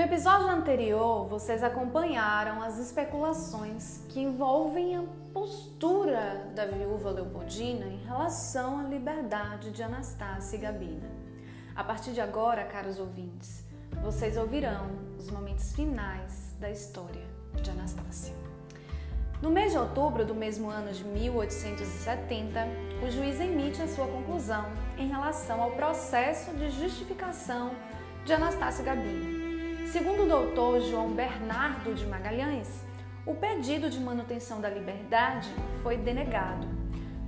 episódio anterior, vocês acompanharam as especulações que envolvem a postura da viúva Leopoldina em relação à liberdade de Anastácia e Gabina. A partir de agora, caros ouvintes, vocês ouvirão os momentos finais da história de Anastácia. No mês de outubro do mesmo ano de 1870, o juiz emite a sua conclusão em relação ao processo de justificação de Anastácia Gabina. Segundo o doutor João Bernardo de Magalhães, o pedido de manutenção da liberdade foi denegado,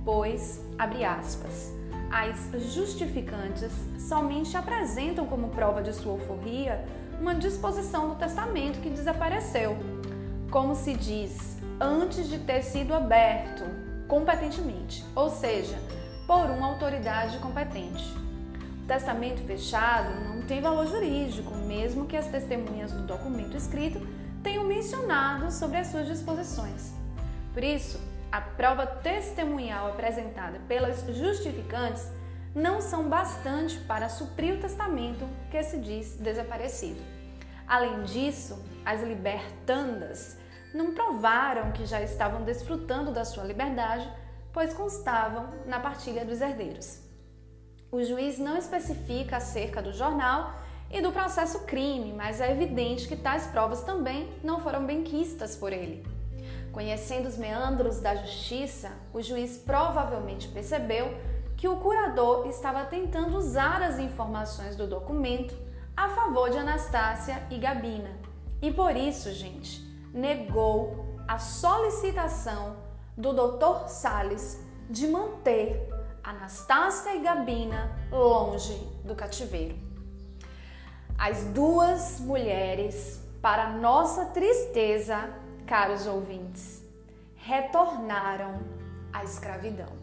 pois, abre aspas, as justificantes somente apresentam como prova de sua alforria uma disposição do testamento que desapareceu, como se diz, antes de ter sido aberto competentemente, ou seja, por uma autoridade competente. Testamento fechado não tem valor jurídico, mesmo que as testemunhas do documento escrito tenham mencionado sobre as suas disposições. Por isso, a prova testemunhal apresentada pelas justificantes não são bastante para suprir o testamento que se diz desaparecido. Além disso, as libertandas não provaram que já estavam desfrutando da sua liberdade, pois constavam na partilha dos herdeiros. O juiz não especifica acerca do jornal e do processo crime, mas é evidente que tais provas também não foram bem quistas por ele. Conhecendo os meandros da justiça, o juiz provavelmente percebeu que o curador estava tentando usar as informações do documento a favor de Anastácia e Gabina. E por isso, gente, negou a solicitação do Dr. Sales de manter Anastácia e Gabina longe do cativeiro. As duas mulheres, para nossa tristeza, caros ouvintes, retornaram à escravidão.